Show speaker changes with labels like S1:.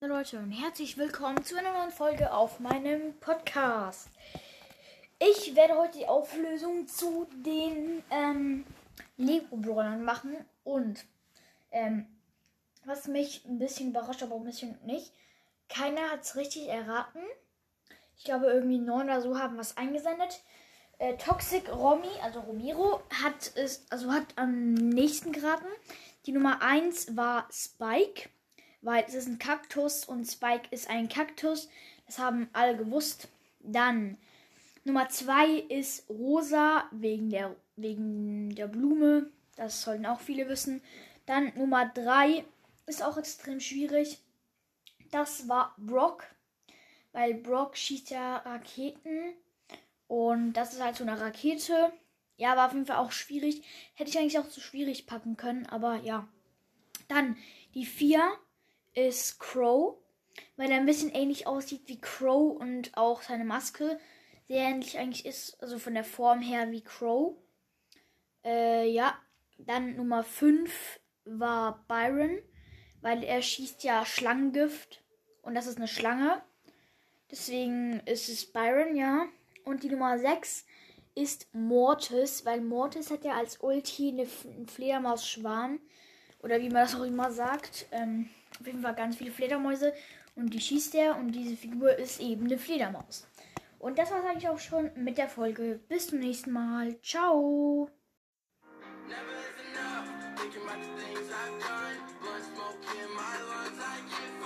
S1: Leute und herzlich willkommen zu einer neuen Folge auf meinem Podcast. Ich werde heute die Auflösung zu den ähm, Lego Brawlern machen und ähm, was mich ein bisschen überrascht, aber ein bisschen nicht. Keiner hat es richtig erraten. Ich glaube, irgendwie neun oder so haben was eingesendet. Äh, Toxic Romy, also Romero, hat es, also hat am nächsten geraten. Die Nummer 1 war Spike, weil es ist ein Kaktus und Spike ist ein Kaktus. Das haben alle gewusst. Dann Nummer 2 ist Rosa wegen der, wegen der Blume. Das sollten auch viele wissen. Dann Nummer 3 ist auch extrem schwierig. Das war Brock, weil Brock schießt ja Raketen und das ist halt so eine Rakete. Ja, war auf jeden Fall auch schwierig. Hätte ich eigentlich auch zu schwierig packen können, aber ja. Dann die 4 ist Crow, weil er ein bisschen ähnlich aussieht wie Crow und auch seine Maske sehr ähnlich eigentlich ist, also von der Form her wie Crow. Äh, ja, dann Nummer 5 war Byron, weil er schießt ja Schlangengift und das ist eine Schlange. Deswegen ist es Byron, ja. Und die Nummer 6 ist Mortis, weil Mortis hat ja als Ulti eine, einen Fledermaus-Schwarm. Oder wie man das auch immer sagt. Ähm, auf jeden Fall ganz viele Fledermäuse. Und die schießt er. Und diese Figur ist eben eine Fledermaus. Und das war es eigentlich auch schon mit der Folge. Bis zum nächsten Mal. Ciao.
S2: Never is enough. Thinking about the things I've done. Blood smoke in my lungs. I get